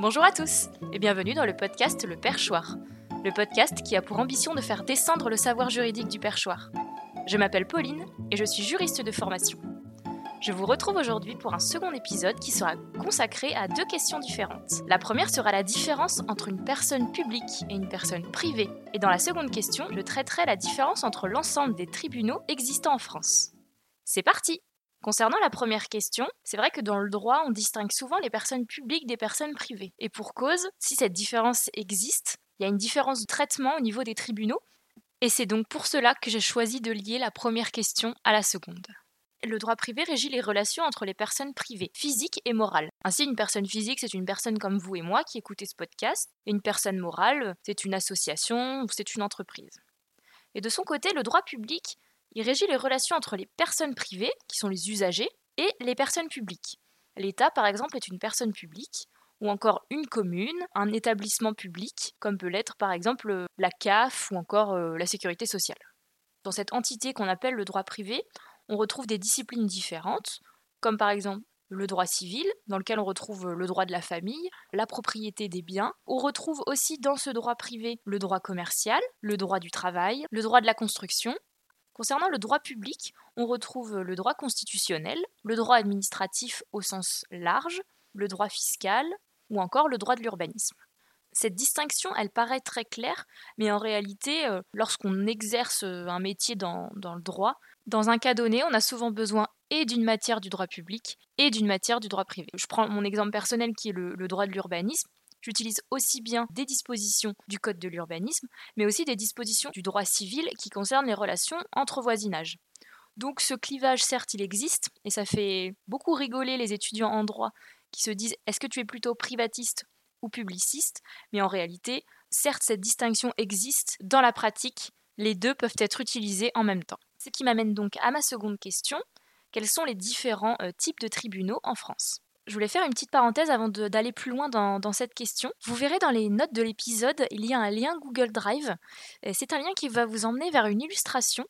Bonjour à tous et bienvenue dans le podcast Le Perchoir, le podcast qui a pour ambition de faire descendre le savoir juridique du perchoir. Je m'appelle Pauline et je suis juriste de formation. Je vous retrouve aujourd'hui pour un second épisode qui sera consacré à deux questions différentes. La première sera la différence entre une personne publique et une personne privée. Et dans la seconde question, je traiterai la différence entre l'ensemble des tribunaux existants en France. C'est parti Concernant la première question, c'est vrai que dans le droit, on distingue souvent les personnes publiques des personnes privées. Et pour cause, si cette différence existe, il y a une différence de traitement au niveau des tribunaux. Et c'est donc pour cela que j'ai choisi de lier la première question à la seconde. Le droit privé régit les relations entre les personnes privées, physiques et morales. Ainsi, une personne physique, c'est une personne comme vous et moi qui écoutez ce podcast, et une personne morale, c'est une association ou c'est une entreprise. Et de son côté, le droit public, il régit les relations entre les personnes privées, qui sont les usagers, et les personnes publiques. L'État, par exemple, est une personne publique, ou encore une commune, un établissement public, comme peut l'être par exemple la CAF ou encore euh, la sécurité sociale. Dans cette entité qu'on appelle le droit privé, on retrouve des disciplines différentes, comme par exemple le droit civil, dans lequel on retrouve le droit de la famille, la propriété des biens. On retrouve aussi dans ce droit privé le droit commercial, le droit du travail, le droit de la construction. Concernant le droit public, on retrouve le droit constitutionnel, le droit administratif au sens large, le droit fiscal ou encore le droit de l'urbanisme. Cette distinction, elle paraît très claire, mais en réalité, euh, lorsqu'on exerce un métier dans, dans le droit, dans un cas donné, on a souvent besoin et d'une matière du droit public et d'une matière du droit privé. Je prends mon exemple personnel qui est le, droit de l'urbanisme. J'utilise aussi bien des dispositions du Code de l'urbanisme, mais aussi des dispositions du droit civil qui concernent les relations entre voisinages. Donc ce clivage, certes, il existe, et ça fait beaucoup rigoler les étudiants en droit qui se disent est-ce que tu es plutôt privatiste ou publiciste? Mais en réalité, certes, cette distinction existe, dans la pratique, les deux peuvent être utilisés en même temps. Ce qui m'amène donc à ma seconde question. Quels sont les différents euh, types de tribunaux en France? Je voulais faire une petite parenthèse avant d'aller plus loin dans, cette question. Vous verrez dans les notes de l'épisode, il y a un lien Google Drive. C'est un lien qui va vous emmener vers une illustration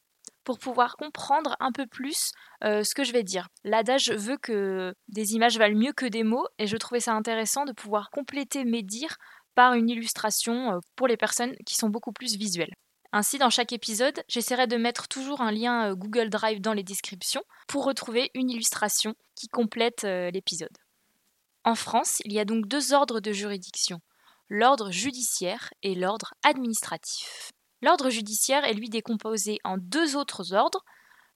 pour pouvoir comprendre un peu plus euh, ce que je vais dire. L'adage veut que des images valent mieux que des mots et je trouvais ça intéressant de pouvoir compléter mes dires par une illustration euh, pour les personnes qui sont beaucoup plus visuelles. Ainsi, dans chaque épisode, j'essaierai de mettre toujours un lien euh, Google Drive dans les descriptions pour retrouver une illustration qui complète euh, l'épisode. En France, il y a donc deux ordres de juridiction, l'ordre judiciaire et l'ordre administratif. L'ordre judiciaire est lui décomposé en deux autres ordres,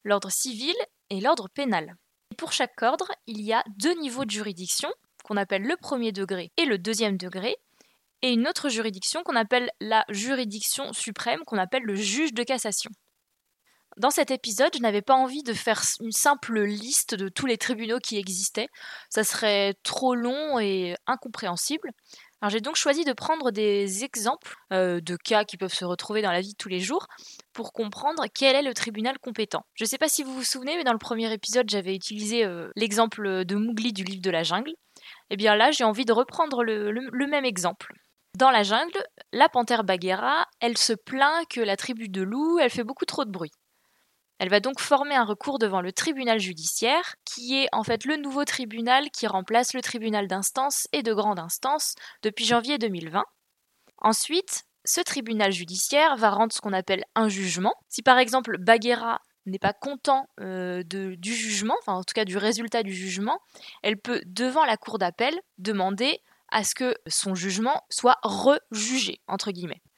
l'ordre civil et l'ordre pénal. pour chaque ordre, il y a deux niveaux de juridiction, qu'on appelle le premier degré et le deuxième degré, et une autre juridiction qu'on appelle la juridiction suprême, qu'on appelle le juge de cassation. Dans cet épisode, je n'avais pas envie de faire une simple liste de tous les tribunaux qui existaient, ça serait trop long et incompréhensible. Alors j'ai donc choisi de prendre des exemples euh, de cas qui peuvent se retrouver dans la vie de tous les jours pour comprendre quel est le tribunal compétent. Je ne sais pas si vous vous souvenez, mais dans le premier épisode, j'avais utilisé euh, l'exemple de Mowgli du livre de la jungle. Et eh bien là, j'ai envie de reprendre le même exemple. Dans la jungle, la panthère Bagheera, elle se plaint que la tribu de loups, elle fait beaucoup trop de bruit. Elle va donc former un recours devant le tribunal judiciaire, qui est en fait le nouveau tribunal qui remplace le tribunal d'instance et de grande instance depuis janvier 2020. Ensuite, ce tribunal judiciaire va rendre ce qu'on appelle un jugement. Si par exemple Bagheera n'est pas content euh, du jugement, enfin en tout cas du résultat du jugement, elle peut, devant la cour d'appel, demander à ce que son jugement soit rejugé.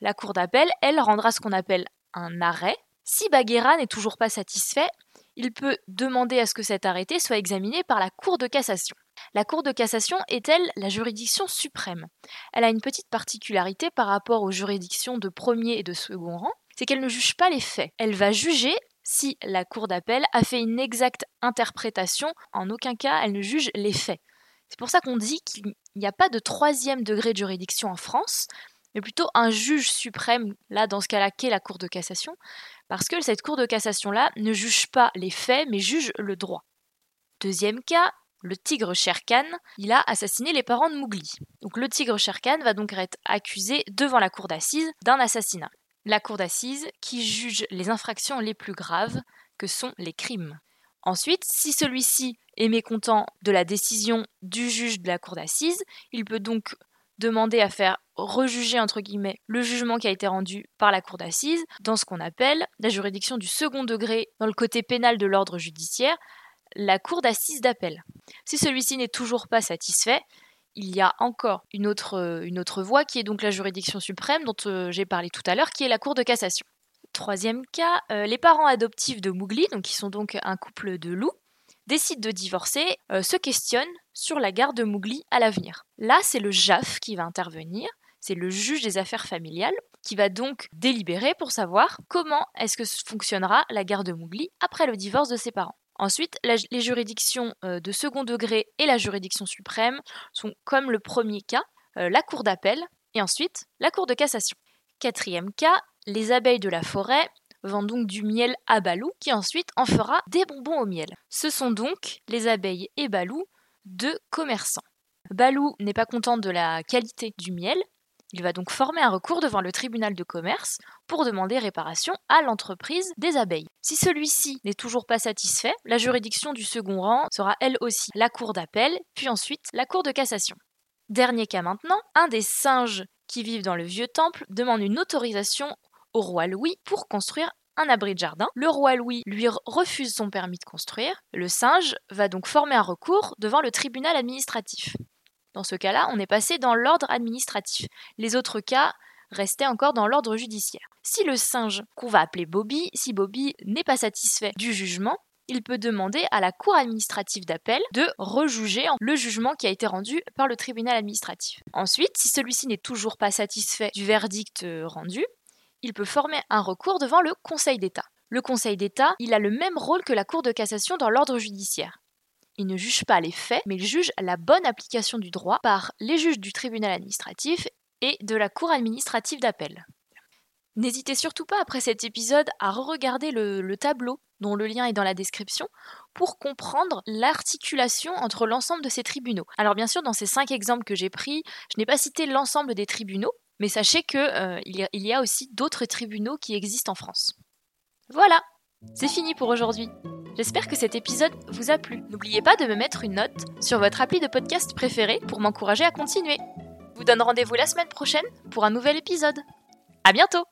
La cour d'appel, elle, rendra ce qu'on appelle un arrêt. Si Bagheera n'est toujours pas satisfait, il peut demander à ce que cet arrêté soit examiné par la Cour de cassation. La Cour de cassation est-elle la juridiction suprême Elle a une petite particularité par rapport aux juridictions de premier et de second rang, c'est qu'elle ne juge pas les faits. Elle va juger si la Cour d'appel a fait une exacte interprétation, en aucun cas elle ne juge les faits. C'est pour ça qu'on dit qu'il n'y a pas de troisième degré de juridiction en France, mais plutôt un juge suprême, là dans ce cas-là, qu'est la Cour de cassation, parce que cette Cour de cassation-là ne juge pas les faits, mais juge le droit. Deuxième cas, le tigre Sherkan, il a assassiné les parents de Mowgli. Donc le tigre Sherkan va donc être accusé devant la cour d'assises d'un assassinat. La cour d'assises qui juge les infractions les plus graves, que sont les crimes. Ensuite, si celui-ci est mécontent de la décision du juge de la cour d'assises, il peut donc demander à faire rejuger entre guillemets le jugement qui a été rendu par la cour d'assises dans ce qu'on appelle la juridiction du second degré dans le côté pénal de l'ordre judiciaire, la cour d'assises d'appel. Si celui-ci n'est toujours pas satisfait, il y a encore une autre, autre voie qui est donc la juridiction suprême dont euh, j'ai parlé tout à l'heure, qui est la cour de cassation. Troisième cas, euh, les parents adoptifs de Mougli, qui sont donc un couple de loups, décident de divorcer, euh, se questionnent sur la garde de Mougli à l'avenir. Là, c'est le JAF qui va intervenir, c'est le juge des affaires familiales, qui va donc délibérer pour savoir comment est-ce que fonctionnera la garde de Mougli après le divorce de ses parents. Ensuite, les juridictions euh, de second degré et la juridiction suprême sont comme le premier cas, euh, la cour d'appel et ensuite la cour de cassation. Quatrième cas, les abeilles de la forêt vendent donc du miel à Balou qui ensuite en fera des bonbons au miel. Ce sont donc les abeilles et Balou deux commerçants. Balou n'est pas content de la qualité du miel il va donc former un recours devant le tribunal de commerce pour demander réparation à l'entreprise des abeilles. Si celui-ci n'est toujours pas satisfait, la juridiction du second rang sera elle aussi la cour d'appel, puis ensuite la cour de cassation. Dernier cas maintenant, un des singes qui vivent dans le vieux temple demande une autorisation au roi Louis pour construire un abri de jardin. Le roi Louis lui refuse son permis de construire. Le singe va donc former un recours devant le tribunal administratif. Dans ce cas-là, on est passé dans l'ordre administratif. Les autres cas restaient encore dans l'ordre judiciaire. Si le singe, qu'on va appeler Bobby, si Bobby n'est pas satisfait du jugement, il peut demander à la cour administrative d'appel de rejuger le jugement qui a été rendu par le tribunal administratif. Ensuite, si celui-ci n'est toujours pas satisfait du verdict euh, rendu, il peut former un recours devant le Conseil d'État. Le Conseil d'État, il a le même rôle que la Cour de cassation dans l'ordre judiciaire. Il ne juge pas les faits, mais il juge la bonne application du droit par les juges du tribunal administratif et de la cour administrative d'appel. N'hésitez surtout pas après cet épisode à re-regarder le, tableau dont le lien est dans la description pour comprendre l'articulation entre l'ensemble de ces tribunaux. Alors bien sûr, dans ces cinq exemples que j'ai pris, je n'ai pas cité l'ensemble des tribunaux, mais sachez qu'il euh, y a aussi d'autres tribunaux qui existent en France. Voilà, c'est fini pour aujourd'hui. J'espère que cet épisode vous a plu. N'oubliez pas de me mettre une note sur votre appli de podcast préféré pour m'encourager à continuer. Je vous donne rendez-vous la semaine prochaine pour un nouvel épisode. À bientôt!